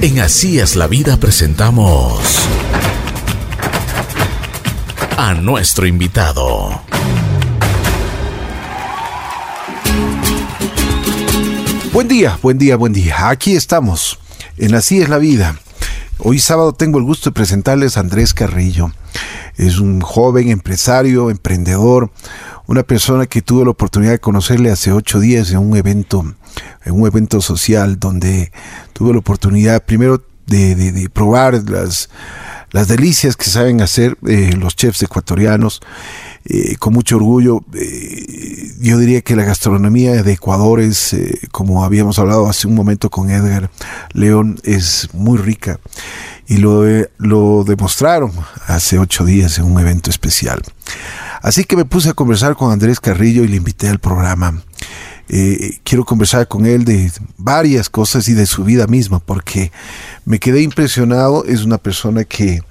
En Así es la vida presentamos a nuestro invitado. Buen día, buen día, buen día. Aquí estamos, en Así es la vida. Hoy sábado tengo el gusto de presentarles a Andrés Carrillo. Es un joven empresario, emprendedor, una persona que tuve la oportunidad de conocerle hace ocho días en un evento, en un evento social donde tuve la oportunidad primero de, probar las, las delicias que saben hacer eh, los chefs ecuatorianos. Eh, con mucho orgullo, eh, yo diría que la gastronomía de Ecuador es, como habíamos hablado hace un momento con Edgar León, es muy rica y lo, lo demostraron hace ocho días en un evento especial. Así que me puse a conversar con Andrés Carrillo y le invité al programa. Eh, quiero conversar con él de varias cosas y de su vida misma, porque me quedé impresionado. Es una persona que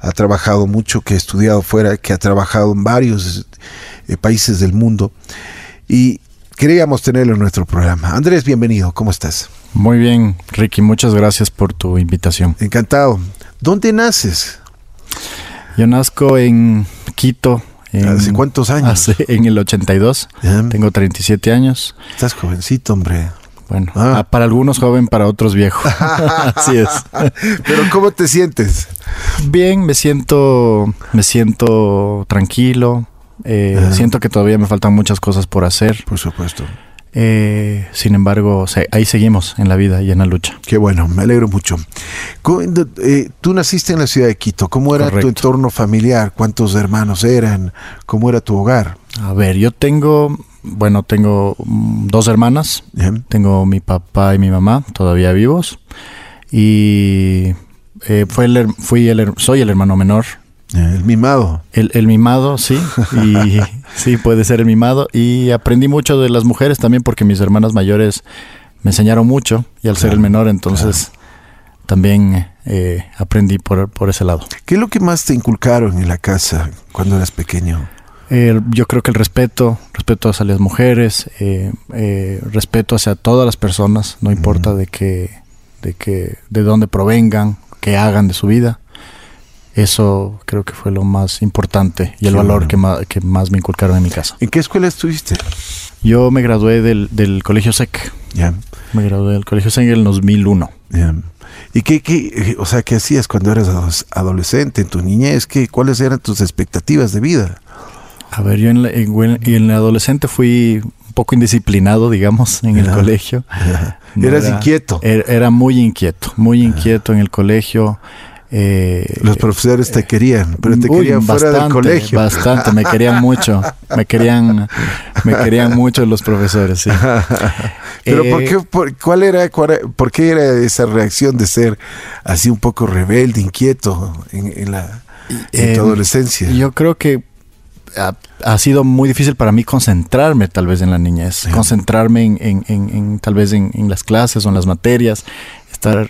ha trabajado mucho, que ha estudiado fuera, que ha trabajado en varios eh, países del mundo y queríamos tenerlo en nuestro programa. Andrés, bienvenido, ¿cómo estás? Muy bien, Ricky, muchas gracias por tu invitación. Encantado. ¿Dónde naces? Yo nazco en Quito. ¿Hace cuántos años? en el 82. Tengo 37 años. Estás jovencito, hombre. Bueno, ah. para algunos joven, para otros viejo. Así es. Pero ¿cómo te sientes? Bien, me siento, me siento tranquilo. Eh, siento que todavía me faltan muchas cosas por hacer. Por supuesto. Eh, sin embargo, ahí seguimos en la vida y en la lucha. Qué bueno, me alegro mucho. Eh, tú naciste en la ciudad de Quito. ¿Cómo era tu entorno familiar? ¿Cuántos hermanos eran? ¿Cómo era tu hogar? A ver, yo tengo, bueno, tengo mm, dos hermanas. Tengo mi papá y mi mamá todavía vivos. Y eh, fue el, fui el, soy el hermano menor el mimado. El, mimado, sí. Y sí, puede ser el mimado. Y aprendí mucho de las mujeres también porque mis hermanas mayores me enseñaron mucho. Y al ser el menor, entonces también eh, aprendí por, por, ese lado. ¿Qué es lo que más te inculcaron en la casa cuando eras pequeño? yo creo que el respeto, respeto hacia las mujeres, eh, eh, respeto hacia todas las personas, no importa de qué, de qué, de dónde provengan, qué hagan de su vida. Eso creo que fue lo más importante y el valor que, más, que más me inculcaron en mi casa. ¿En qué escuela estuviste? Yo me gradué del, del Colegio SEC. Ya. Me gradué del Colegio SEC en el 2001. Ya. ¿Y qué, qué, o sea, qué hacías cuando eras adolescente, en tu niñez? ¿Qué, ¿Cuáles eran tus expectativas de vida? A ver, yo en la, en, adolescente fui un poco indisciplinado, digamos, en el colegio. Eras inquieto. Era, era, muy inquieto, muy inquieto en el colegio. Eh, los profesores te querían, pero te querían fuera del colegio. Bastante, me querían mucho. Me querían, me querían mucho los profesores, sí. pero ¿por eh, qué, cuál era, por qué era esa reacción de ser así un poco rebelde, inquieto en, la en tu adolescencia? Yo creo que ha, sido muy difícil para mí concentrarme tal vez en la niñez, concentrarme en, en tal vez en, las clases o en las materias, estar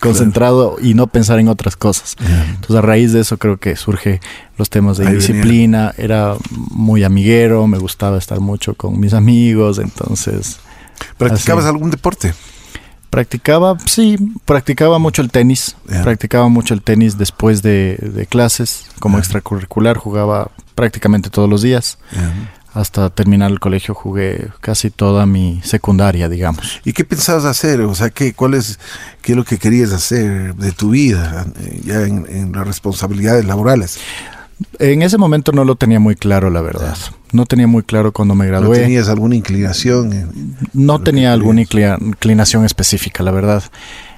concentrado y no pensar en otras cosas. Entonces a raíz de eso creo que surge los temas de disciplina, era muy amiguero, me gustaba estar mucho con mis amigos, entonces... ¿Practicabas algún deporte? Practicaba, sí, practicaba mucho el tenis, practicaba mucho el tenis después de, clases, como extracurricular, jugaba prácticamente todos los días hasta terminar el colegio jugué casi toda mi secundaria, digamos. ¿Y qué pensabas hacer? O sea, ¿qué, cuál es, qué es lo que querías hacer de tu vida eh, ya en, las responsabilidades laborales? En ese momento no lo tenía muy claro, la verdad. No tenía muy claro cuando me gradué. ¿No tenías alguna inclinación? no tenía alguna inclinación específica, la verdad.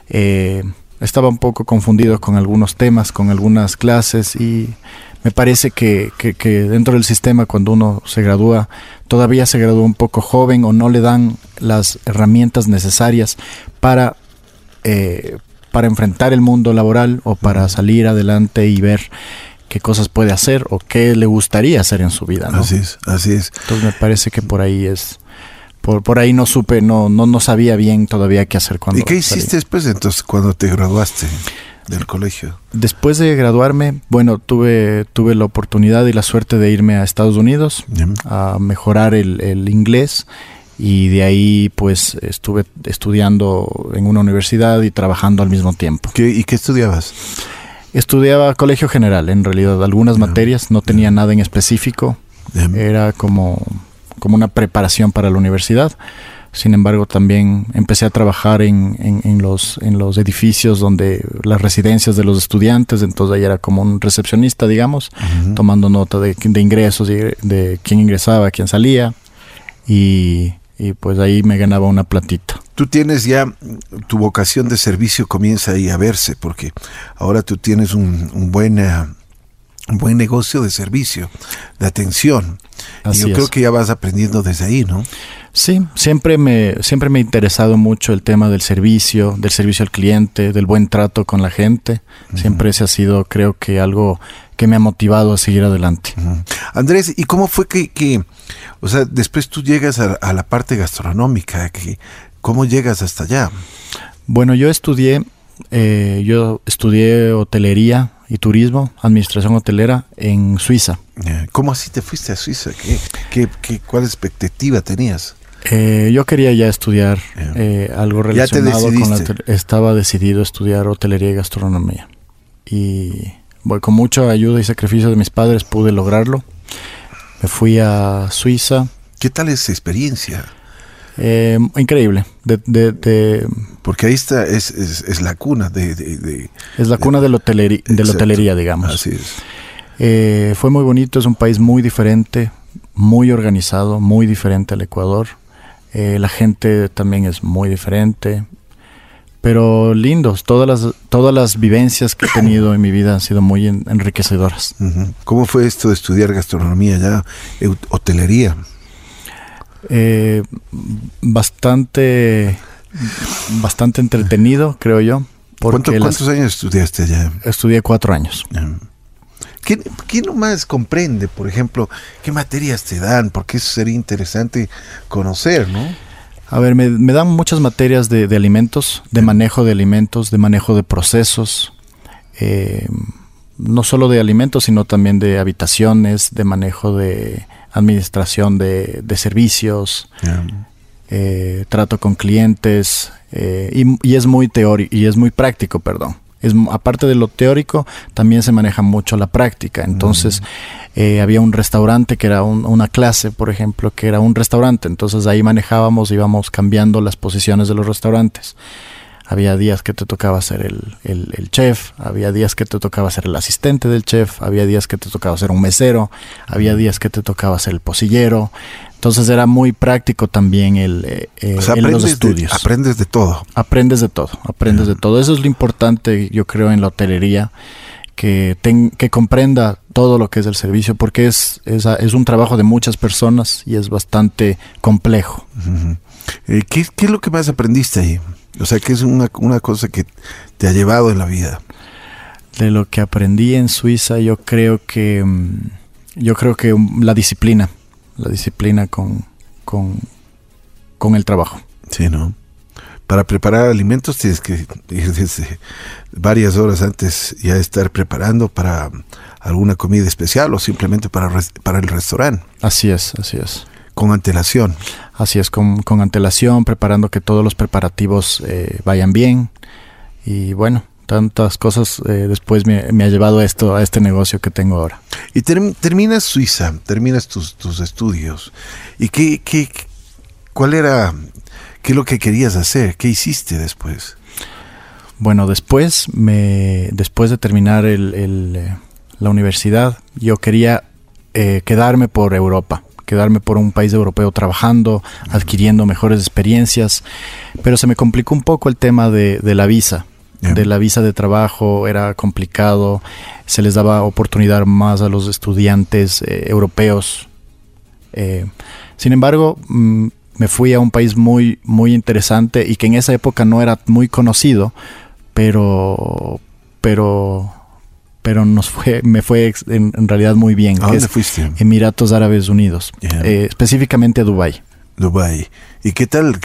Eh, estaba un poco confundido con algunos temas, con algunas clases y me parece que, dentro del sistema cuando uno se gradúa, todavía se gradúa un poco joven o no le dan las herramientas necesarias para, eh, para enfrentar el mundo laboral o para salir adelante y ver qué cosas puede hacer o qué le gustaría hacer en su vida. Así es, así es. Entonces me parece que por ahí es... Por, por ahí no supe, no, no, no sabía bien todavía qué hacer cuando... ¿Y qué hiciste después entonces cuando te graduaste? Del colegio? Después de graduarme, bueno, tuve, tuve la oportunidad y la suerte de irme a Estados Unidos a mejorar el, inglés y de ahí pues estuve estudiando en una universidad y trabajando al mismo tiempo. ¿Y qué estudiabas? Estudiaba colegio general, en realidad, algunas materias, no tenía nada en específico, era como, como una preparación para la universidad. Sin embargo, también empecé a trabajar en, en, los, en los edificios donde las residencias de los estudiantes, entonces ahí era como un recepcionista, digamos, tomando nota de, de ingresos, de, de quién ingresaba, quién salía, y, y pues ahí me ganaba una platita. Tú tienes ya, tu vocación de servicio comienza ahí a verse, porque ahora tú tienes un, un buen un buen negocio de servicio, de atención. y yo creo que ya vas aprendiendo desde ahí, ¿no? Sí, siempre me, siempre me ha interesado mucho el tema del servicio, del servicio al cliente, del buen trato con la gente. Siempre ese ha sido, creo que, algo que me ha motivado a seguir adelante. Andrés, ¿y cómo fue que, que, o sea, después tú llegas a, la parte gastronómica? Que, ¿Cómo llegas hasta allá? Bueno, yo estudié, eh, yo estudié hotelería y turismo, administración hotelera en Suiza. ¿Cómo así te fuiste a Suiza? ¿Qué, qué, cuál expectativa tenías? Eh, yo quería ya estudiar eh, algo relacionado con la estaba decidido a estudiar hotelería y gastronomía y voy con mucha ayuda y sacrificio de mis padres pude lograrlo. Me fui a Suiza. ¿Qué tal esa experiencia? Eh, increíble. De, Porque ahí está, es, es, la cuna de, Es la cuna de, la hotelería, de la hotelería, digamos. Así es. Eh, fue muy bonito, es un país muy diferente, muy organizado, muy diferente al Ecuador. Eh, la gente también es muy diferente, pero lindos. Todas las, todas las vivencias que he tenido en mi vida han sido muy enriquecedoras. ¿Cómo fue esto de estudiar gastronomía ya, hotelería? Eh, bastante, bastante entretenido, creo yo. ¿Cuántos años estudiaste allá? Estudié cuatro años. ¿Quién, ¿Quién nomás comprende, por ejemplo, qué materias te dan? Porque eso sería interesante conocer, ¿no? A ver, me, dan muchas materias de, alimentos, de manejo de alimentos, de manejo de procesos, eh, no solo de alimentos, sino también de habitaciones, de manejo de administración de, servicios, eh, trato con clientes, eh, y, y, es muy teórico, y es muy práctico, perdón es, aparte de lo teórico, también se maneja mucho la práctica. Entonces, eh, había un restaurante que era una clase, por ejemplo, que era un restaurante. Entonces ahí manejábamos, íbamos cambiando las posiciones de los restaurantes. Había días que te tocaba ser el, el, chef, había días que te tocaba ser el asistente del chef, había días que te tocaba ser un mesero, había días que te tocaba ser el posillero. Entonces era muy práctico también el, eh, eh, los estudios. aprendes de todo. Aprendes de todo, aprendes de todo. Eso es lo importante, yo creo, en la hotelería, que, que comprenda todo lo que es el servicio, porque es, es, es, un trabajo de muchas personas y es bastante complejo. Eh, ¿qué, ¿qué, es lo que más aprendiste ahí? O sea, ¿qué es una, una cosa que te ha llevado en la vida? De lo que aprendí en Suiza, yo creo que, mm, yo creo que la disciplina la disciplina con, con, el trabajo. Sí, ¿no? Para preparar alimentos tienes que desde varias horas antes ya estar preparando para alguna comida especial o simplemente para, para el restaurante. Así es, así es. Con antelación. Así es, con, con antelación, preparando que todos los preparativos eh, vayan bien. Y bueno, tantas cosas eh, después me, ha llevado a esto, a este negocio que tengo ahora. Y terminas Suiza, terminas tus, estudios. ¿Y qué, qué, cuál era, qué es lo que querías hacer? ¿Qué hiciste después? Bueno, después, me, después de terminar el, eh, la universidad, yo quería eh, quedarme por Europa quedarme por un país europeo trabajando, adquiriendo mejores experiencias, pero se me complicó un poco el tema de, de la visa de la visa de trabajo era complicado, se les daba oportunidad más a los estudiantes eh, europeos. Eh, sin embargo, mm, me fui a un país muy, muy interesante y que en esa época no era muy conocido, pero, pero, pero nos fue, me fue en, realidad muy bien. ¿A dónde fuiste? Emiratos Árabes Unidos, eh, específicamente a Dubái. Dubái. ¿Y qué tal?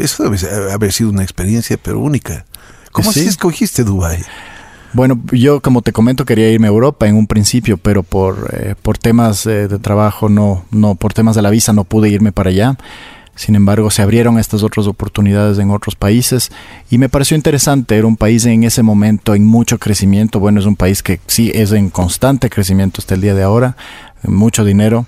Eso debe haber sido una experiencia pero única. ¿Cómo así escogiste Dubái? Bueno, yo como te comento quería irme a Europa en un principio, pero por, eh, por temas eh, de trabajo no, no, por temas de la visa no pude irme para allá. Sin embargo, se abrieron estas otras oportunidades en otros países y me pareció interesante. Era un país en ese momento en mucho crecimiento. Bueno, es un país que sí es en constante crecimiento hasta el día de ahora, mucho dinero.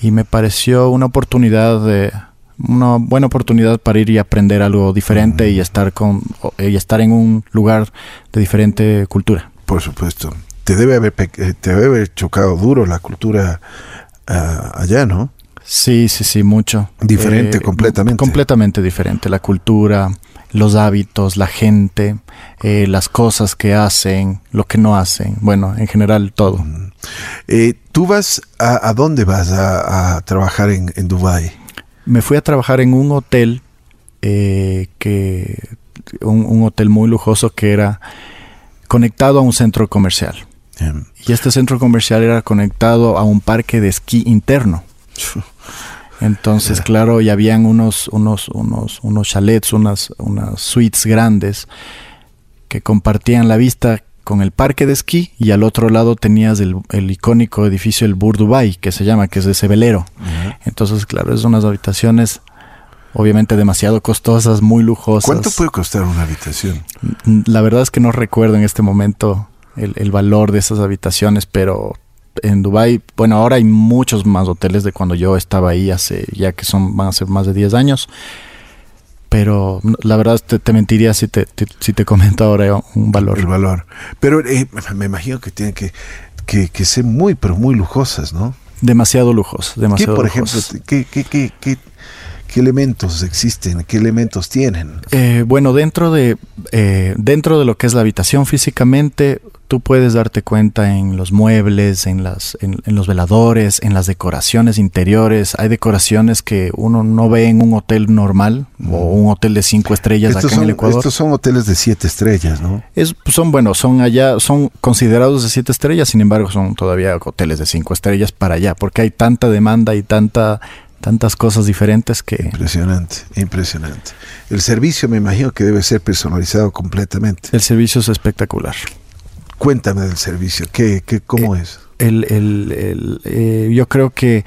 Y me pareció una oportunidad de, una buena oportunidad para ir y aprender algo diferente y estar con y estar en un lugar de diferente cultura. Por supuesto. Te debe haber eh, te debe haber chocado duro la cultura uh, allá, ¿no? Sí, sí, sí, mucho. Diferente, eh, completamente. Completamente diferente. La cultura, los hábitos, la gente, eh, las cosas que hacen, lo que no hacen. Bueno, en general todo. Eh, ¿Tú vas a, a dónde vas a, a trabajar en, en Dubái? Me fui a trabajar en un hotel eh, que un, un, hotel muy lujoso que era conectado a un centro comercial. Bien. Y este centro comercial era conectado a un parque de esquí interno. Entonces, claro, ya habían unos, unos, unos, unos chalets, unas, unas suites grandes que compartían la vista con el parque de esquí y al otro lado tenías el, el icónico edificio el Bur Dubai, que se llama, que es ese velero. Uh -huh. Entonces, claro, es unas habitaciones obviamente demasiado costosas, muy lujosas. ¿Cuánto puede costar una habitación? La verdad es que no recuerdo en este momento el, el valor de esas habitaciones, pero en Dubai, bueno, ahora hay muchos más hoteles de cuando yo estaba ahí hace ya que son van a ser más de 10 años. Pero la verdad te, te mentiría si te, te, si te comento ahora un valor. El valor. Pero eh, me imagino que tienen que, que, que, ser muy, pero muy lujosas, ¿no? Demasiado lujosas. Demasiado ¿Qué, por lujosas. ejemplo, qué, qué, qué, qué, qué elementos existen? ¿Qué elementos tienen? Eh, bueno, dentro de, eh, dentro de lo que es la habitación físicamente, tú puedes darte cuenta en los muebles, en, las, en, en, los veladores, en las decoraciones interiores. Hay decoraciones que uno no ve en un hotel normal mm. o un hotel de cinco estrellas estos acá son, en el Ecuador. Estos son hoteles de siete estrellas, ¿no? Es, son, bueno, son allá, son considerados de siete estrellas, sin embargo, son todavía hoteles de cinco estrellas para allá, porque hay tanta demanda y tanta tantas cosas diferentes que... Impresionante, impresionante. El servicio me imagino que debe ser personalizado completamente. El servicio es espectacular. Cuéntame del servicio, ¿qué, qué, ¿cómo eh, es? El, el, el, eh, yo creo que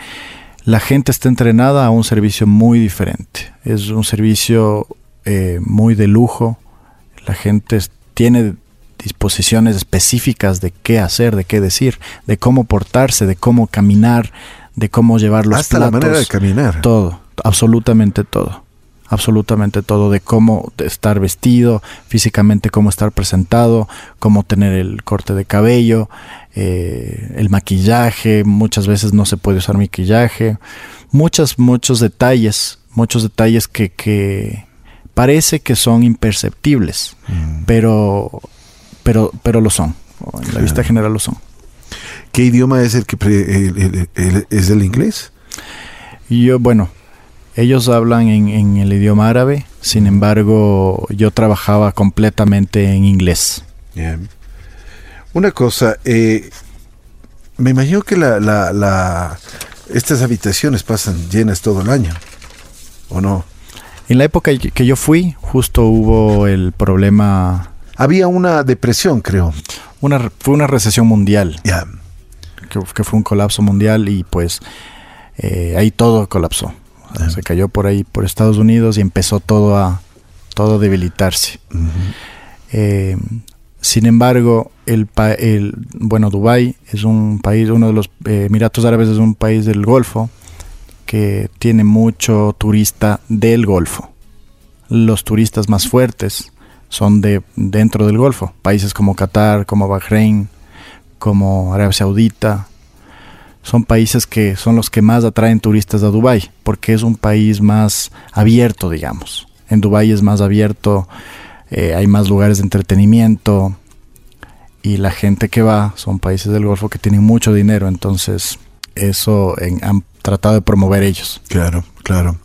la gente está entrenada a un servicio muy diferente. Es un servicio eh, muy de lujo. La gente tiene disposiciones específicas de qué hacer, de qué decir, de cómo portarse, de cómo caminar, de cómo llevar los Hasta platos. la manera de caminar. Todo, absolutamente todo absolutamente todo de cómo estar vestido, físicamente cómo estar presentado, cómo tener el corte de cabello, eh, el maquillaje, muchas veces no se puede usar maquillaje, muchos, muchos detalles, muchos detalles que, que parece que son imperceptibles, mm. pero, pero, pero lo son, en la claro. vista general lo son. ¿Qué idioma es el que el, es el inglés? Yo, bueno, ellos hablan en, en, el idioma árabe, sin embargo, yo trabajaba completamente en inglés. Una cosa, eh, me imagino que la, la, la, estas habitaciones pasan llenas todo el año, ¿o no? En la época que yo fui, justo hubo el problema. Había una depresión, creo. Una, fue una recesión mundial. Yeah. Que, que, fue un colapso mundial y pues eh, ahí todo colapsó. Se cayó por ahí, por Estados Unidos y empezó todo a, todo a debilitarse. Uh -huh. eh, sin embargo, el, el, bueno, Dubái es un país, uno de los eh, Emiratos Árabes es un país del Golfo que tiene mucho turista del Golfo. Los turistas más fuertes son de dentro del Golfo, países como Qatar, como Bahrein, como Arabia Saudita, son países que son los que más atraen turistas a Dubái, porque es un país más abierto, digamos. En Dubái es más abierto, eh, hay más lugares de entretenimiento y la gente que va son países del Golfo que tienen mucho dinero, entonces eso han tratado de promover ellos. Claro, claro.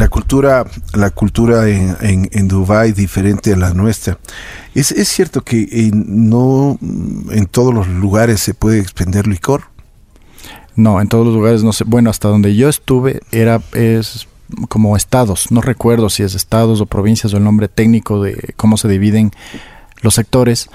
La cultura, la cultura en, en, en diferente a la nuestra. Es, es cierto que en, no en todos los lugares se puede expender licor. No, en todos los lugares no sé. Bueno, hasta donde yo estuve era es como estados. No recuerdo si es estados o provincias o el nombre técnico de cómo se dividen los sectores,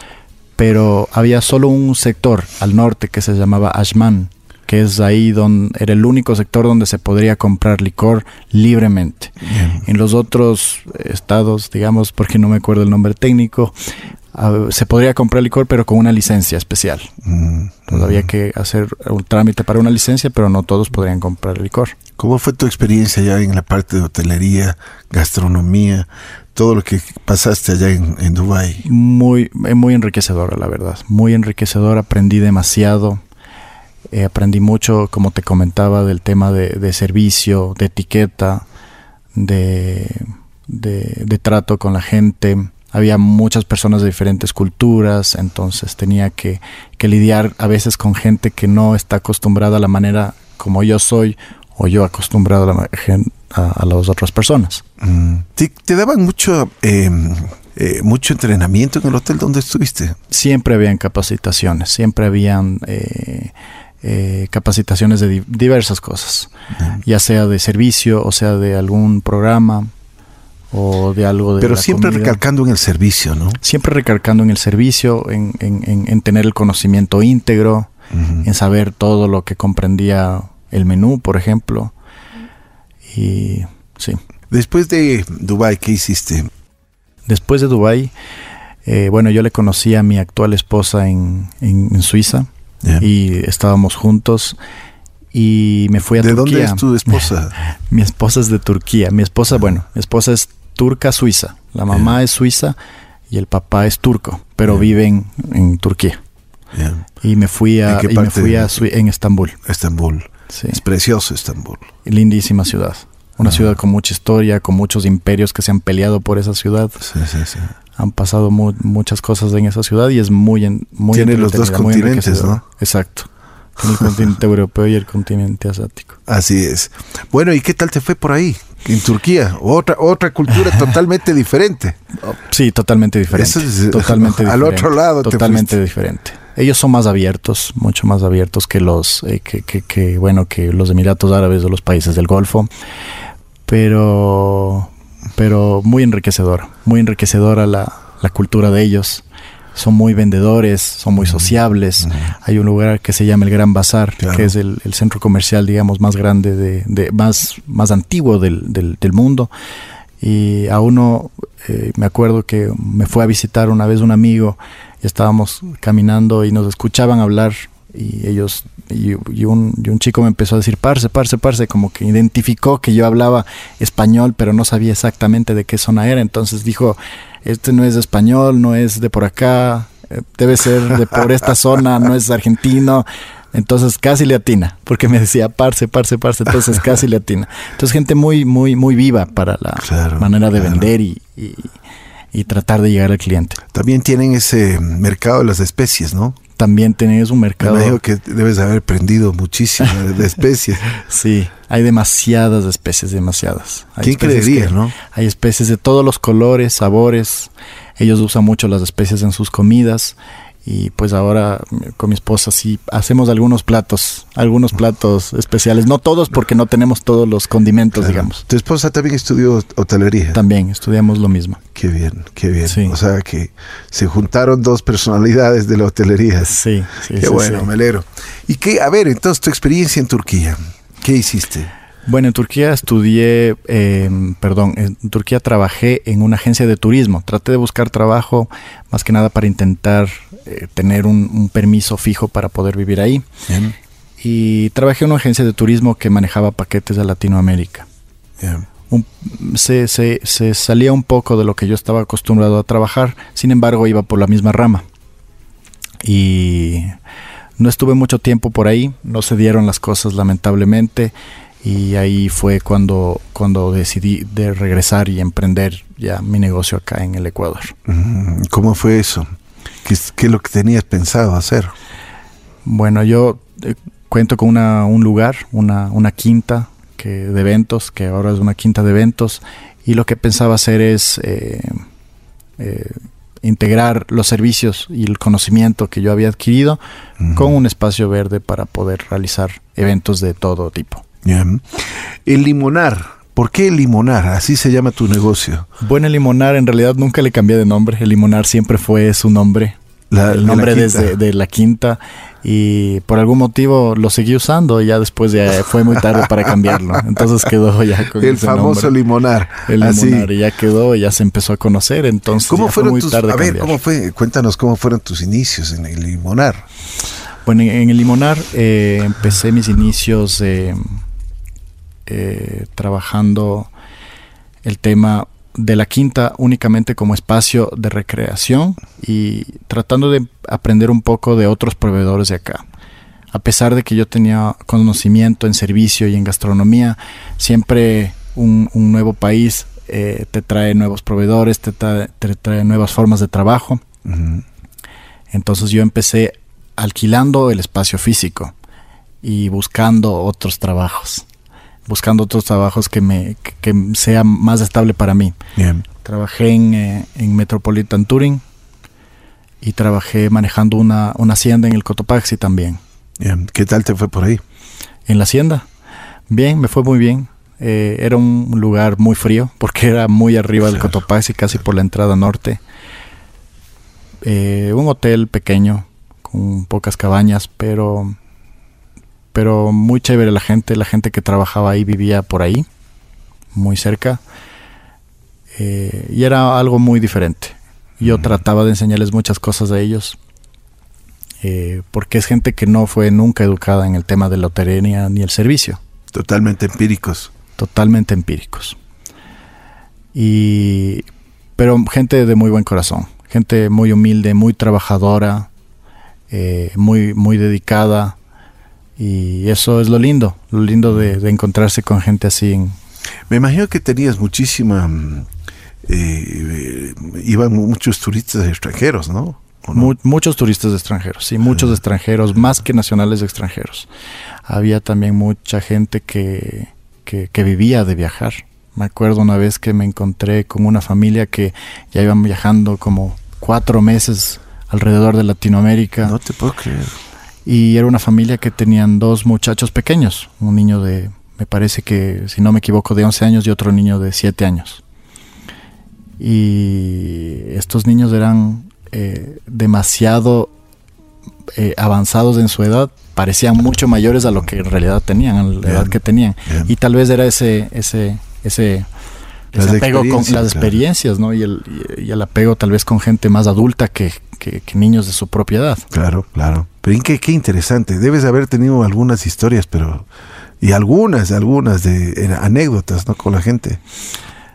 pero había solo un sector al norte que se llamaba Ashman, que es ahí donde era el único sector donde se podría comprar licor libremente. Bien. En los otros estados, digamos, porque no me acuerdo el nombre técnico, ah, se podría comprar licor pero con una licencia especial. Mm, Entonces había que hacer un trámite para una licencia, pero no todos podrían comprar licor. ¿Cómo fue tu experiencia ya en la parte de hotelería, gastronomía, todo lo que pasaste allá en, en Dubái? Muy, eh, muy enriquecedora, la verdad. Muy enriquecedora, aprendí demasiado. Eh, aprendí mucho, como te comentaba, del tema de, de servicio, de etiqueta, de, de, de trato con la gente. Había muchas personas de diferentes culturas, entonces tenía que, que lidiar a veces con gente que no está acostumbrada a la manera como yo soy o yo acostumbrado a, la, a, a las otras personas. Mm. ¿Te, te daban mucho, eh, eh, mucho entrenamiento en el hotel donde estuviste? siempre habían capacitaciones, siempre habían eh, eh, capacitaciones de di- diversas cosas, ya sea de servicio, o sea de algún programa, o de algo de... Pero la siempre comida. recalcando en el servicio, ¿no? Siempre recalcando en el servicio, en, en- en- en tener el conocimiento íntegro, en saber todo lo que comprendía el menú, por ejemplo. Y sí. Después de Dubái, ¿qué hiciste? Después de Dubái, eh, bueno, yo le conocí a mi actual esposa en, en- en Suiza Y estábamos juntos y me fui a ¿De Turquía. dónde es tu esposa? Mi esposa es de Turquía. Mi esposa, bueno, mi esposa es turca suiza. La mamá es suiza y el papá es turco, pero Ya. viven en Turquía. Y me fui a, ¿En y me fui de- a en Estambul. Estambul. Sí. Es precioso Estambul. Lindísima ciudad. Una Ah. ciudad con mucha historia, con muchos imperios que se han peleado por esa ciudad. Sí, sí, sí. Han pasado mu- muchas cosas en esa ciudad y es muy, en- muy Tiene los dos continentes. ¿no? Exacto. Tiene el continente europeo y el continente asiático. Así es. Bueno, ¿y qué tal te fue por ahí? En Turquía, otra otra cultura totalmente diferente. Sí, totalmente diferente. Eso es- totalmente al diferente. otro lado te Totalmente diferente. Ellos son más abiertos, mucho más abiertos que los, eh, que, que- que, bueno, que los Emiratos Árabes o los países del Golfo. Pero, pero muy enriquecedora, muy enriquecedora la, la cultura de ellos. Son muy vendedores, son muy sociables. Hay un lugar que se llama el Gran Bazar, Claro. que es el, el centro comercial, digamos, más grande, de, de- más, más antiguo del, del- del mundo. Y a uno, eh, me acuerdo que me fue a visitar una vez un amigo, y estábamos caminando y nos escuchaban hablar y ellos, y, y un, y un chico me empezó a decir, parce, parce, parce, como que identificó que yo hablaba español, pero no sabía exactamente de qué zona era, entonces dijo, este no es español, no es de por acá, eh, debe ser de por esta zona, no es argentino. Entonces casi le atina, porque me decía parce, parce, parce, entonces casi le atina. Entonces gente muy, muy, muy viva para la Claro, manera de claro. vender y, y- y tratar de llegar al cliente. También tienen ese mercado de las especies, ¿no? También tenés un Me mercado. imagino que debes haber aprendido muchísimo de, especies. Sí, hay demasiadas especies, demasiadas. Hay ¿Quién creería, que- no? Hay especies de todos los colores, sabores. Ellos usan mucho las especies en sus comidas. Y pues ahora mm, con mi esposa sí hacemos algunos platos, algunos platos especiales. No todos porque no tenemos todos los condimentos, Claro. digamos. Tu esposa también estudió hotelería. También estudiamos lo mismo. Qué bien, qué bien. Sí. O sea que se juntaron dos personalidades de la hotelería. Sí, sí, Qué sí, bueno, sí. me alegro. Y qué, a ver, entonces tu experiencia en Turquía, ¿qué hiciste? Bueno, en Turquía estudié, eh, perdón, en Turquía trabajé en una agencia de turismo. Traté de buscar trabajo más que nada para intentar eh, tener un, un permiso fijo para poder vivir ahí. Bien, Y trabajé en una agencia de turismo que manejaba paquetes a Latinoamérica. bien. Un- se, se- se salía un poco de lo que yo estaba acostumbrado a trabajar, sin embargo iba por la misma rama. Y no estuve mucho tiempo por ahí, no se dieron las cosas lamentablemente y ahí fue cuando, cuando decidí de regresar y emprender ya mi negocio acá en el Ecuador. Mm, ¿Cómo fue eso? ¿Qué, es- qué es lo que tenías pensado hacer? Bueno, yo eh, cuento con una, un lugar, una, una quinta que, de eventos, que ahora es una quinta de eventos, y lo que pensaba hacer es eh, eh, integrar los servicios y el conocimiento que yo había adquirido con un espacio verde para poder realizar eventos de todo tipo. El limonar. ¿Por qué el limonar? Así se llama tu negocio. Bueno, el Limonar en realidad nunca le cambié de nombre, el Limonar siempre fue su nombre. el nombre desde de la quinta y por algún motivo lo seguí usando y ya después ya fue muy tarde para cambiarlo. Entonces quedó ya con el famoso limonar. El limonar y ya quedó, ya se empezó a conocer. Entonces ¿Cómo fueron muy tus, tarde a ver, cómo fue? Cuéntanos cómo fueron tus inicios en el limonar. Bueno, en, el limonar eh, empecé mis inicios eh, trabajando el tema de la quinta únicamente como espacio de recreación y tratando de aprender un poco de otros proveedores de acá. A pesar de que yo tenía conocimiento en servicio y en gastronomía, siempre un, nuevo país eh, te trae nuevos proveedores, te trae, nuevas formas de trabajo. Entonces yo empecé alquilando el espacio físico y buscando otros trabajos buscando otros trabajos que me que, sea más estable para mí. Trabajé en, eh, en, Metropolitan Touring y trabajé manejando una, una hacienda en el Cotopaxi también. ¿Qué tal te fue por ahí? En la hacienda. Bien, me fue muy bien. Eh, era un lugar muy frío porque era muy arriba del Cotopaxi, casi por la entrada norte. Eh, un hotel pequeño con pocas cabañas, pero pero muy chévere la gente, la gente que trabajaba ahí vivía por ahí, muy cerca, eh, y era algo muy diferente. Yo trataba de enseñarles muchas cosas a ellos, eh, porque es gente que no fue nunca educada en el tema de la lotería ni el servicio. Totalmente empíricos. Totalmente empíricos. Y, pero gente de muy buen corazón, gente muy humilde, muy trabajadora, eh, muy, muy dedicada y eso es lo lindo, lo lindo de, encontrarse con gente así. Me imagino que tenías muchísima... Mm, eh, iban muchos turistas extranjeros, ¿no? muchos turistas extranjeros, sí, muchos extranjeros, más que nacionales extranjeros. Había también mucha gente que, que, vivía de viajar. Me acuerdo una vez que me encontré con una familia que ya iban viajando como cuatro meses alrededor de Latinoamérica. No te puedo creer y era una familia que tenían dos muchachos pequeños, un niño de, me parece que, si no me equivoco, de 11 años y otro niño de 7 años. Y estos niños eran eh, demasiado eh, avanzados en su edad, parecían mucho mayores a lo que en realidad tenían, a la edad que tenían. Y tal vez era ese, ese, ese, apego con las experiencias, ¿no? Y el, y el apego tal vez con gente más adulta que, que, niños de su propiedad. Claro, claro. Pero qué, qué interesante. Debes haber tenido algunas historias, pero... Y algunas, algunas de anécdotas, ¿no? Con la gente.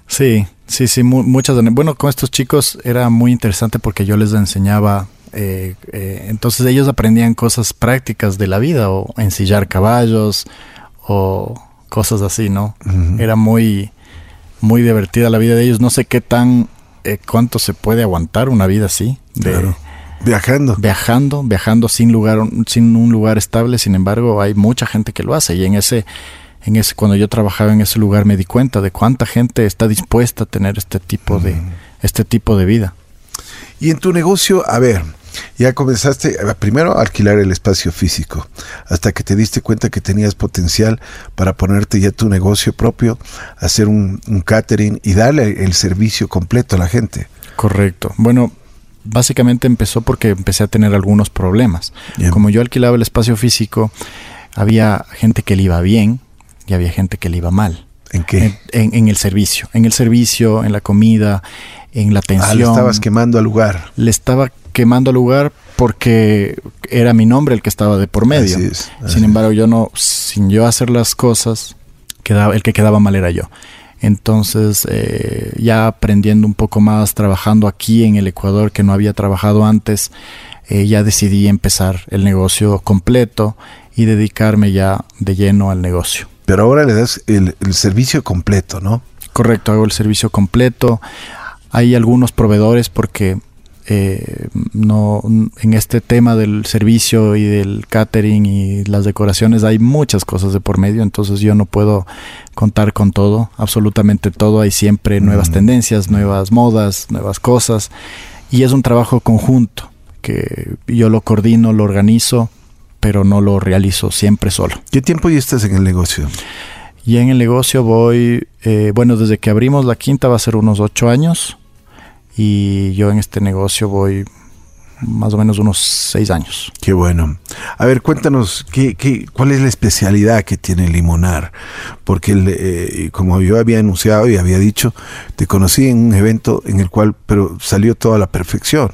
Sí, sí, sí, muchas. Bueno, con estos chicos era muy interesante porque yo les enseñaba eh, eh, entonces ellos aprendían cosas prácticas de la vida, o ensillar caballos, o cosas así, ¿no? Era muy, muy divertida la vida de ellos. No sé qué tan eh, cuánto se puede aguantar una vida así. De, Viajando. Viajando, viajando sin lugar, sin un lugar estable. Sin embargo, hay mucha gente que lo hace. Y en ese, en ese, cuando yo trabajaba en ese lugar me di cuenta de cuánta gente está dispuesta a tener este tipo de, este tipo de vida. Y en tu negocio, a ver, ya comenzaste primero a alquilar el espacio físico, hasta que te diste cuenta que tenías potencial para ponerte ya tu negocio propio, hacer un, catering y darle el servicio completo a la gente. Correcto. Bueno, básicamente empezó porque empecé a tener algunos problemas. Como yo alquilaba el espacio físico, había gente que le iba bien y había gente que le iba mal. ¿En qué? En, el servicio. En el servicio, en la comida, en la atención. Ah, le estabas quemando al lugar. Le estaba quemando al lugar porque era mi nombre el que estaba de por medio. sin embargo, yo no, sin yo hacer las cosas, quedaba, el que quedaba mal era yo. Entonces, eh, ya aprendiendo un poco más, trabajando aquí en el Ecuador, que no había trabajado antes, eh, ya decidí empezar el negocio completo y dedicarme ya de lleno al negocio. Pero ahora le das el, servicio completo, ¿no? Correcto, hago el servicio completo. Hay algunos proveedores porque eh, no en este tema del servicio y del catering y las decoraciones hay muchas cosas de por medio entonces yo no puedo contar con todo absolutamente todo hay siempre nuevas tendencias nuevas modas nuevas cosas y es un trabajo conjunto que yo lo coordino lo organizo pero no lo realizo siempre solo. ¿Qué tiempo ya estás en el negocio? Y en el negocio voy, eh, bueno, desde que abrimos la quinta va a ser unos ocho años y yo en este negocio voy más o menos unos seis años. Qué bueno. A ver, cuéntanos, ¿qué, qué, cuál es la especialidad que tiene Limonar? Porque, eh, como yo había anunciado y había dicho, te conocí en un evento en el cual, pero salió toda la perfección.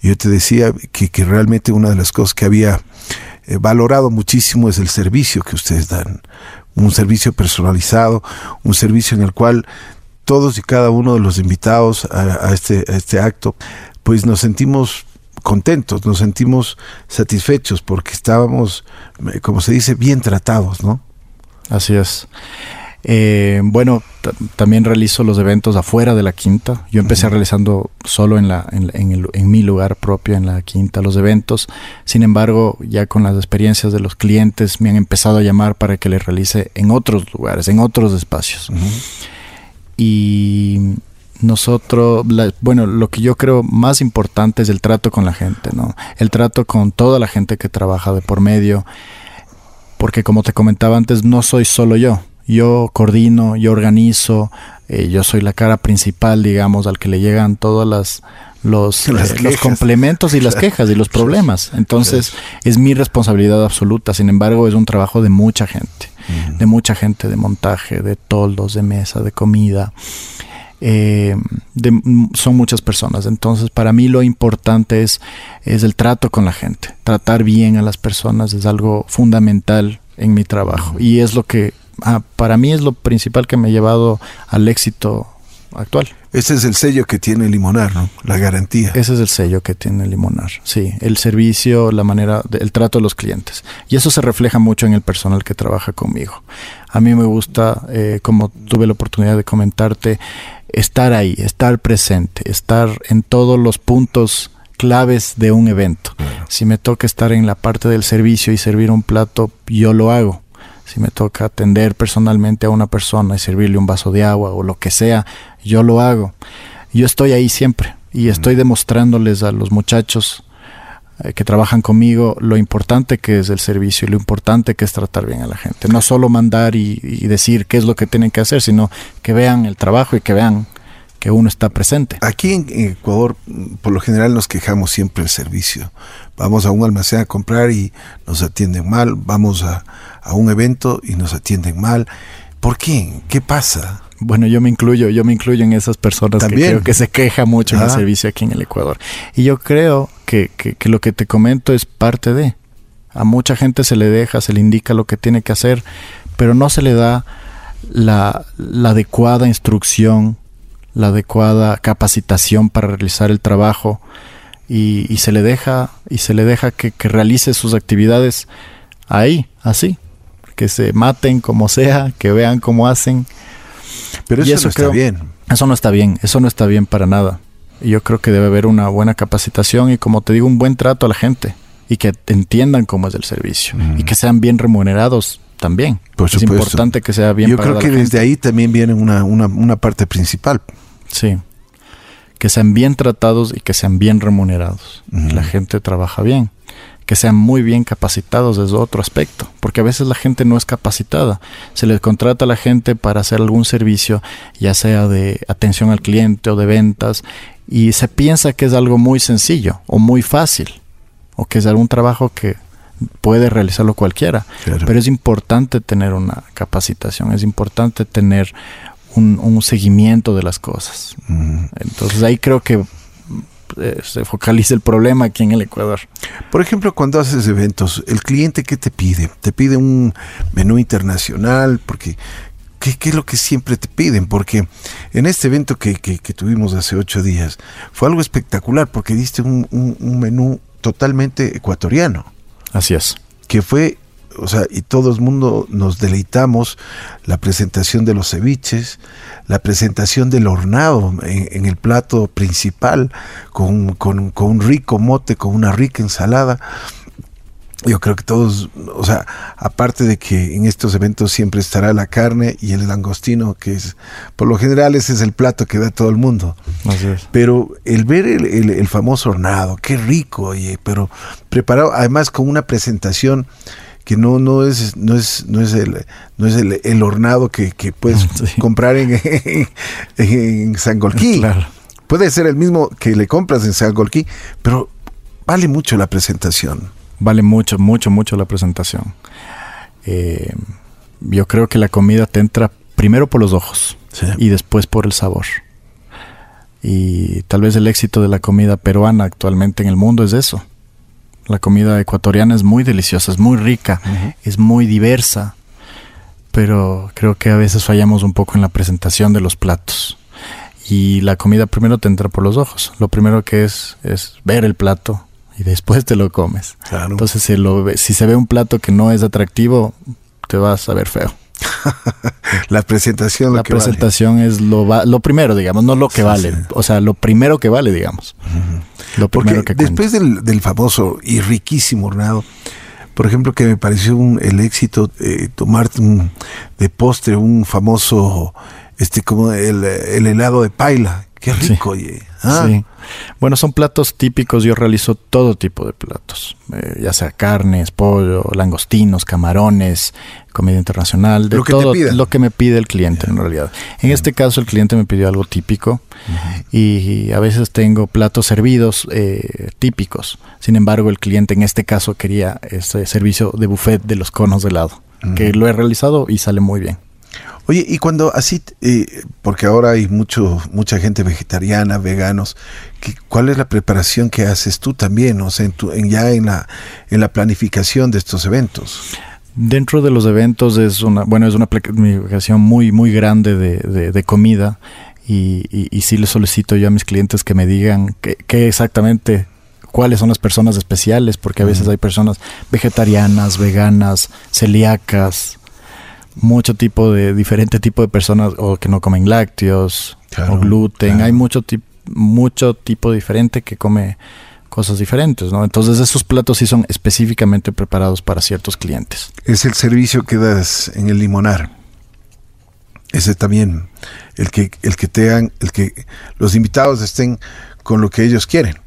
Yo te decía que, que realmente una de las cosas que había eh, valorado muchísimo es el servicio que ustedes dan. Un servicio personalizado, un servicio en el cual todos y cada uno de los invitados a, este, este acto, pues nos sentimos contentos, nos sentimos satisfechos porque estábamos, eh, como se dice, bien tratados, ¿no? Así es. Eh, bueno, también realizo los eventos afuera de la quinta. Yo empecé realizando solo en, la, en, mi lugar propio, en la quinta, los eventos. Sin embargo, ya con las experiencias de los clientes me han empezado a llamar para que les realice en otros lugares, en otros espacios. Y nosotros, bueno, lo que yo creo más importante es el trato con la gente, ¿no? El trato con toda la gente que trabaja de por medio. Porque como te comentaba antes, no soy solo yo yo coordino, yo organizo, eh, yo soy la cara principal, digamos, al que le llegan todos las, los, eh, los complementos y las quejas y los problemas. Entonces es mi responsabilidad absoluta. Sin embargo, es un trabajo de mucha gente, de mucha gente de montaje, de toldos, de mesa, de comida. Eh, son muchas personas. Entonces, para mí lo importante es, es el trato con la gente. Tratar bien a las personas es algo fundamental en mi trabajo. Y es lo que Ah, para mí es lo principal que me ha llevado al éxito actual. Ese es el sello que tiene Limonar, ¿no? La garantía. Ese es el sello que tiene Limonar, sí. El servicio, la manera, el trato de los clientes. Y eso se refleja mucho en el personal que trabaja conmigo. A mí me gusta, eh, como tuve la oportunidad de comentarte, estar ahí, estar presente, estar en todos los puntos claves de un evento. Si me toca estar en la parte del servicio y servir un plato, yo lo hago si me toca atender personalmente a una persona y servirle un vaso de agua o lo que sea, yo lo hago. Yo estoy ahí siempre y estoy demostrándoles a los muchachos eh, que trabajan conmigo lo importante que es el servicio y lo importante que es tratar bien a la gente. No solo mandar y, decir qué es lo que tienen que hacer, sino que vean el trabajo y que vean que uno está presente. Aquí en Ecuador, por lo general, nos quejamos siempre del servicio. Vamos a un almacén a comprar y nos atienden mal. Vamos a, a un evento y nos atienden mal. ¿Por qué? ¿Qué pasa? Bueno, yo me incluyo, yo me incluyo en esas personas que creo que se queja mucho en el servicio aquí en el Ecuador. Y yo creo que, que, lo que te comento es parte de. A mucha gente se le deja, se le indica lo que tiene que hacer, pero no se le da la, la adecuada instrucción, la adecuada capacitación para realizar el trabajo y, y se le deja y se le deja que, que realice sus actividades ahí, así, que se maten como sea, que vean cómo hacen. Pero eso, no está bien. Eso no está bien, eso no está bien para nada. Y yo creo que debe haber una buena capacitación y como te digo, un buen trato a la gente y que entiendan cómo es el servicio y que sean bien remunerados también. es importante que sea bien Yo creo que desde ahí también viene una, una, una parte principal. Sí. Que sean bien tratados y que sean bien remunerados. La gente trabaja bien que sean muy bien capacitados desde otro aspecto, porque a veces la gente no es capacitada. Se les contrata a la gente para hacer algún servicio, ya sea de atención al cliente o de ventas, y se piensa que es algo muy sencillo o muy fácil, o que es algún trabajo que puede realizarlo cualquiera. Pero es importante tener una capacitación, es importante tener un, seguimiento de las cosas. Entonces ahí creo que eh, se focalice el problema aquí en el Ecuador. Por ejemplo, cuando haces eventos, ¿el cliente qué te pide? ¿Te pide un menú internacional? Porque ¿Qué, es lo que siempre te piden? Porque en este evento que, tuvimos hace ocho días fue algo espectacular porque diste un, un, menú totalmente ecuatoriano. Así es. Que fue o sea, y todo el mundo nos deleitamos la presentación de los ceviches, la presentación del hornado en, el plato principal, con, con, un rico mote, con una rica ensalada. Yo creo que todos, o sea, aparte de que en estos eventos siempre estará la carne y el langostino, que es, por lo general ese es el plato que da todo el mundo. Pero el ver el, el famoso hornado, qué rico, oye, pero preparado además con una presentación que no, no es, no es, no es el, no es el, hornado que, puedes comprar en, en, San Golquí. Puede ser el mismo que le compras en San Golquí, pero vale mucho la presentación. Vale mucho, mucho, mucho la presentación. Eh, yo creo que la comida te entra primero por los ojos Sí. y después por el sabor. Y tal vez el éxito de la comida peruana actualmente en el mundo es eso. La comida ecuatoriana es muy deliciosa, es muy rica, es muy diversa, pero creo que a veces fallamos un poco en la presentación de los platos. Y la comida primero te entra por los ojos. Lo primero que es es ver el plato y después te lo comes. Claro. Entonces, si, lo si se ve un plato que no es atractivo, te vas a ver feo. la presentación, lo La que vale. presentación es lo, va- lo primero, digamos, no lo que Sí, vale. sí. O sea, lo primero que vale, digamos. Lo Porque primero que después del, del famoso y riquísimo hornado, por ejemplo, que me pareció un- el éxito eh, tomarte un- de postre un famoso, este como el, el helado de paila. Qué Sí. rico, oye. Ah, Sí. Bueno, son platos típicos. Yo realizo todo tipo de platos, eh, ya sea carnes, pollo, langostinos, camarones, comida internacional, de Lo que todo lo que me pide el cliente en realidad. En este caso, el cliente me pidió algo típico y a veces tengo platos servidos eh, típicos. Sin embargo, el cliente en este caso quería ese servicio de buffet de los conos de helado, que lo he realizado y sale muy bien. Oye, y cuando así, eh, porque ahora hay mucho, mucha gente vegetariana, veganos, ¿qué- ¿cuál es la preparación que haces tú también? O sea, en tu- en- ya en la, en la planificación de estos eventos. Dentro de los eventos es una, bueno, es una planificación muy, muy grande de, de- de comida y, y, y sí les solicito yo a mis clientes que me digan qué exactamente, cuáles son las personas especiales, porque a veces hay personas vegetarianas, veganas, celíacas, mucho tipo de, diferente tipo de personas o que no comen lácteos Claro, o gluten, claro. hay mucho, tip- mucho tipo diferente que come cosas diferentes, ¿no? Entonces esos platos sí son específicamente preparados para ciertos clientes. Es el servicio que das en el limonar. Ese también, el que, el que te el que los invitados estén con lo que ellos quieren,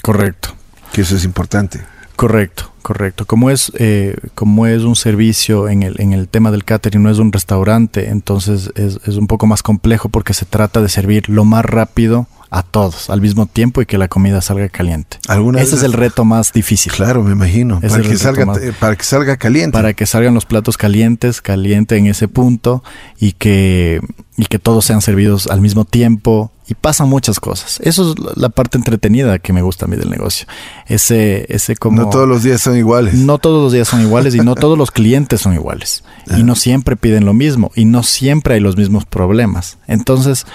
Correcto, que eso es importante. Correcto, correcto. Como es, eh, como es un servicio en el, en el tema del catering, no es un restaurante, entonces es, es un poco más complejo porque se trata de servir lo más rápido a todos al mismo tiempo y que la comida salga caliente. ¿Alguna Ese es el reto más difícil. Claro, me imagino. Para que, salga, más- para que salga caliente. Para que salgan los platos calientes, caliente en ese punto y que, y que todos sean servidos al mismo tiempo y pasan muchas cosas. Eso es la- la parte entretenida que me gusta a mí del negocio. Ese, ese como... no todos los días son iguales. No todos los días son iguales y no todos los clientes son iguales. Y no siempre piden lo mismo y no siempre hay los mismos problemas. Entonces,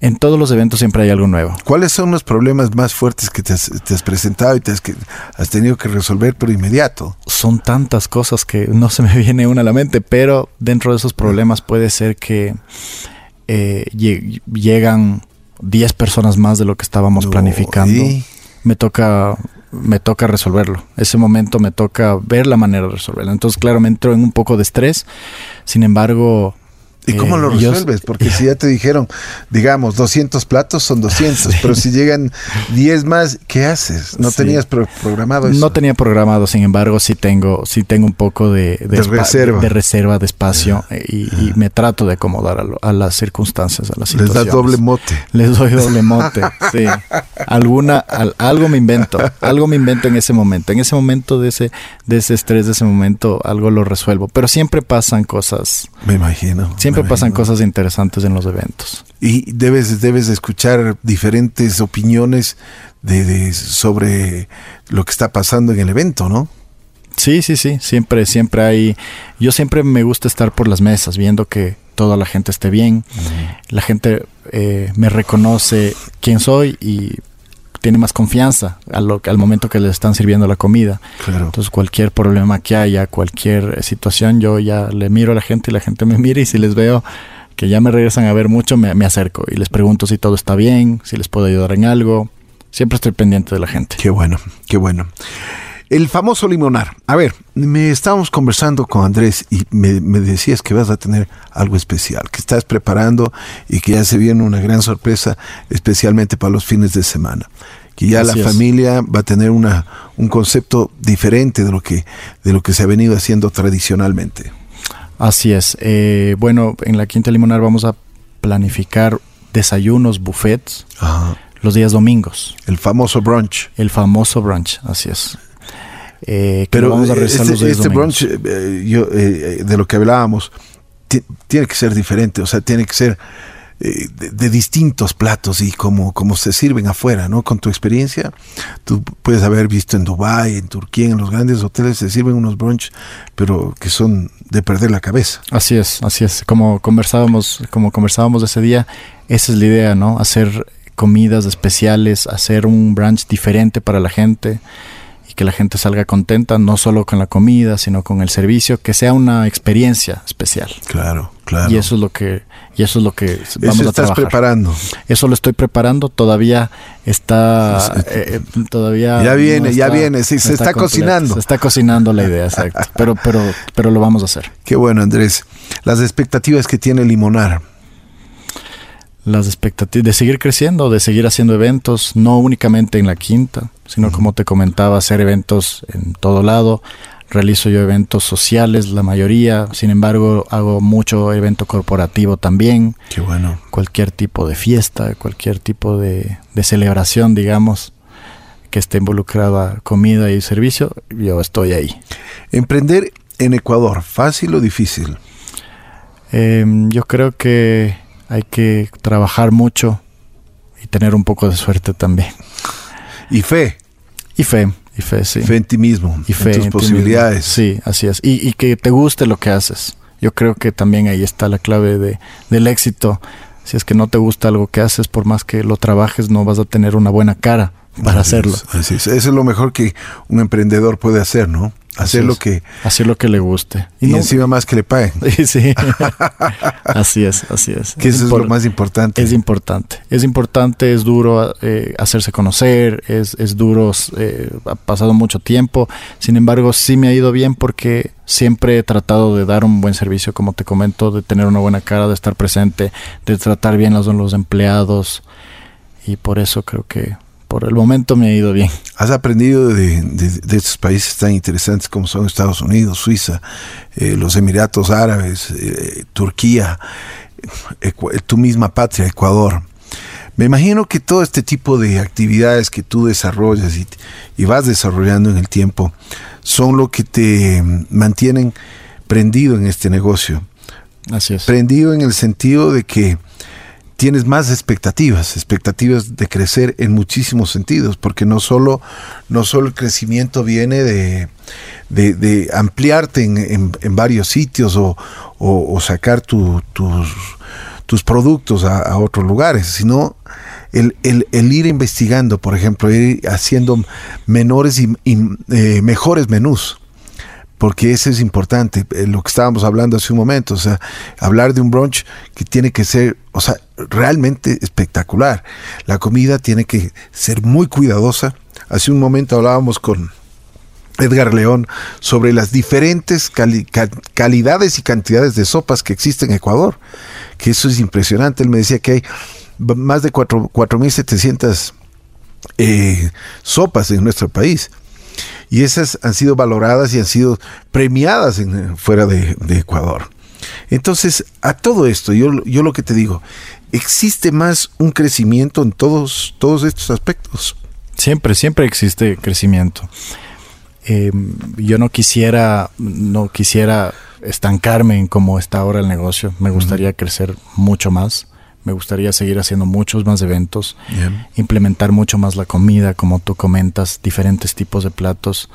en todos los eventos siempre hay algo nuevo. ¿Cuáles son los problemas más fuertes que te has, te has presentado y te has, que, has tenido que resolver pero inmediato? Son tantas cosas que no se me viene una a la mente, pero dentro de esos problemas puede ser que eh, lle- llegan 10 personas más de lo que estábamos No, planificando. y- me toca me toca resolverlo. Ese momento me toca ver la manera de resolverlo. Entonces, claro, me entro en un poco de estrés. Sin embargo, ¿Y cómo eh, lo yo- resuelves? Porque si ya te dijeron, digamos, 200 platos son 200, pero si llegan 10 más, ¿qué haces? ¿No Sí. tenías pro- programado eso? No tenía programado, sin embargo, sí tengo, sí tengo un poco de, reserva. de reserva, de espacio eh, y, y me trato de acomodar a, lo- a las circunstancias, a las Les situaciones. das doble mote. Les doy doble mote, sí. Alguna, al- algo me invento, algo me invento en ese momento. En ese momento de ese, de ese estrés, de ese momento, algo lo resuelvo. Pero siempre pasan cosas, Me imagino. siempre me pasan cosas interesantes en los eventos. Y debes, debes de escuchar diferentes opiniones de, de- sobre lo que está pasando en el evento, ¿no? Sí, sí, sí, siempre, siempre hay, yo siempre me gusta estar por las mesas viendo que toda la gente esté bien, la gente eh, me reconoce quién soy y tiene más confianza al momento que le están sirviendo la comida. Claro. Entonces cualquier problema que haya, cualquier eh, situación, yo ya le miro a la gente y la gente me mira y si les veo que ya me regresan a ver mucho, me, me acerco y les pregunto si todo está bien, si les puedo ayudar en algo. Siempre estoy pendiente de la gente. Qué bueno, qué bueno. El famoso limonar. A ver, me estábamos conversando con Andrés y me, me decías que vas a tener algo especial, que estás preparando y que ya se viene una gran sorpresa, especialmente para los fines de semana. Que ya Así la es. familia va a tener una, un concepto diferente de lo, que, de lo que se ha venido haciendo tradicionalmente. Así es. Eh, bueno, en la Quinta Limonar vamos a planificar desayunos, buffets, Ajá. los días domingos. El famoso brunch. El famoso brunch, así es. Eh, Pero vamos a este, este brunch, eh, yo, eh, de lo que hablábamos, tiene que ser diferente, o sea, tiene que ser eh, de, distintos platos y como, como se sirven afuera, ¿no? Con tu experiencia, tú puedes haber visto en Dubái, en Turquía, en los grandes hoteles se sirven unos brunch, pero que son de perder la cabeza. Así es, así es. Como conversábamos, como conversábamos ese día, esa es la idea, ¿no? Hacer comidas especiales, hacer un brunch diferente para la gente que la gente salga contenta, no solo con la comida, sino con el servicio, que sea una experiencia especial. Claro, claro. Y eso es lo que y eso es lo que vamos eso a estás preparando. Eso lo estoy preparando, todavía está eh, eh, todavía Ya viene, ya viene, sí, se está, cocinando. Se está cocinando la idea, exacto. pero pero pero lo vamos a hacer. Qué bueno, Andrés. Las expectativas que tiene Limonar las expectativas de seguir creciendo, de seguir haciendo eventos, no únicamente en la quinta, sino como te comentaba, hacer eventos en todo lado, realizo yo eventos sociales, la mayoría, sin embargo hago mucho evento corporativo también. Qué bueno. Cualquier tipo de fiesta, cualquier tipo de, celebración, digamos, que esté involucrada comida y servicio, yo estoy ahí. Emprender en Ecuador, ¿fácil o difícil? Em, yo creo que hay que trabajar mucho y tener un poco de suerte también. Y fe. Y fe. Y fe, sí. Fe en ti mismo, y fe en tus posibilidades. Sí, así es. Y, que te guste lo que haces. Yo creo que también ahí está la clave de, del éxito. Si es que no te gusta algo que haces, por más que lo trabajes, no vas a tener una buena cara para hacerlo. así es. Eso es lo mejor que un emprendedor puede hacer, ¿no? Hacer lo que hacer lo que le guste. y, encima más que le paguen. Sí. Así es así es. Que eso es, lo más importante. es importante. Es importante es duro eh, hacerse conocer es, es duro eh, ha pasado mucho tiempo. Sin embargo sí me ha ido bien porque siempre he tratado de dar un buen servicio como te comento de tener una buena cara de estar presente de tratar bien a los, los empleados. Y por eso creo que por el momento me ha ido bien. ¿Has aprendido de, estos países tan interesantes como son Estados Unidos, Suiza, eh, los Emiratos Árabes, eh, Turquía, tu misma patria, Ecuador? Me imagino que todo este tipo de actividades que tú desarrollas y, vas desarrollando en el tiempo son lo que te mantienen prendido en este negocio. Así es. Prendido en el sentido de que tienes más expectativas, expectativas de crecer en muchísimos sentidos, porque no solo, no solo el crecimiento viene de, de, ampliarte en, en, varios sitios o, o, sacar tus, tus productos a, otros lugares, sino el, el, el, ir investigando, por ejemplo, ir haciendo menores y, eh, mejores menús porque eso es importante, eh, lo que estábamos hablando hace un momento, o sea, hablar de un brunch que tiene que ser, o sea, realmente espectacular. La comida tiene que ser muy cuidadosa. Hace un momento hablábamos con Edgar León sobre las diferentes calidades y cantidades de sopas que existen en Ecuador, que eso es impresionante. Él me decía que hay más de 4.700 eh, sopas en nuestro país y esas han sido valoradas y han sido premiadas en, fuera de, Ecuador. Entonces, a todo esto, yo, yo lo que te digo, existe más un crecimiento en todos, todos estos aspectos. Siempre, siempre existe crecimiento. Em, yo no quisiera, no quisiera estancarme en cómo está ahora el negocio. Me gustaría crecer mucho más. Me gustaría seguir haciendo muchos más eventos, implementar mucho más la comida, como tú comentas, diferentes tipos de platos,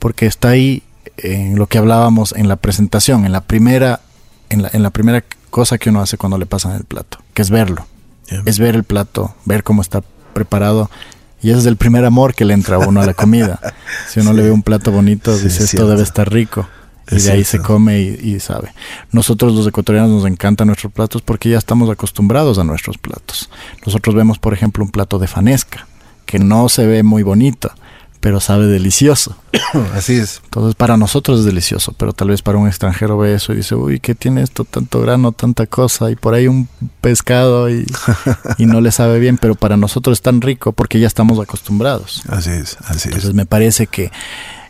porque está ahí en lo que hablábamos en la presentación, en la primera, en la, en la primera cosa que uno hace cuando le pasan el plato, que es verlo, es ver el plato, ver cómo está preparado. Y ese es el primer amor que le entra a uno a la comida. Si uno le ve un plato bonito, dice esto debe estar rico y de ahí se come y, sabe. Nosotros los ecuatorianos nos encantan nuestros platos porque ya estamos acostumbrados a nuestros platos. Nosotros vemos, por ejemplo, un plato de fanesca, que no se ve muy bonito, pero sabe delicioso. Así es. Entonces para nosotros es delicioso, pero tal vez para un extranjero ve eso y dice, uy, ¿qué tiene esto? Tanto grano, tanta cosa, y por ahí un pescado y, y no le sabe bien, pero para nosotros es tan rico porque ya estamos acostumbrados. Así es, así Entonces me parece que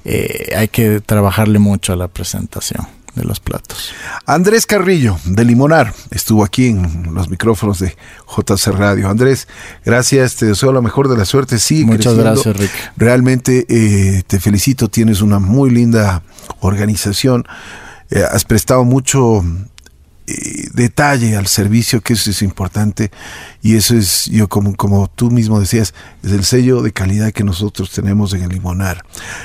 eh, hay que trabajarle mucho a la presentación. de los platos. Andrés Carrillo, de Limonar, estuvo aquí en los micrófonos de JC Radio. Andrés, gracias, te deseo lo mejor de la suerte. Sí, Muchas gracias, Rick. Realmente eh, te felicito, tienes una muy linda organización. Eh, has prestado mucho eh, detalle al servicio, que eso es importante. Y eso es, yo como, como tú mismo decías, es el sello de calidad que nosotros tenemos en el Limonar.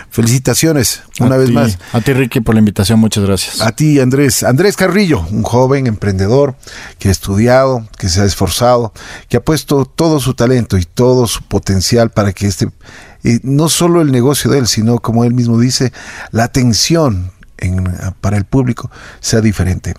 Felicitaciones, una A vez ti- más. A ti, Ricky, por la invitación. Muchas gracias. A ti, Andrés. Andrés Carrillo, un joven emprendedor que ha estudiado, que se ha esforzado, que ha puesto todo su talento y todo su potencial para que este, eh, no solo el negocio de él, sino como él mismo dice, la atención en- para el público sea diferente.